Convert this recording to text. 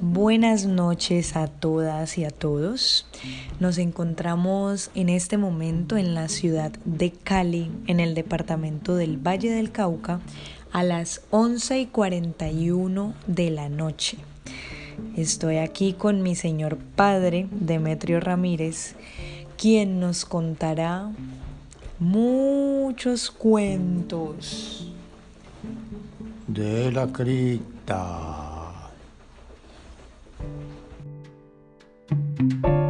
Buenas noches a todas y a todos. Nos encontramos en este momento en la ciudad de Cali, en el departamento del Valle del Cauca, a las 11 y 41 de la noche. Estoy aquí con mi señor padre, Demetrio Ramírez, quien nos contará muchos cuentos de la cripta. Thank you.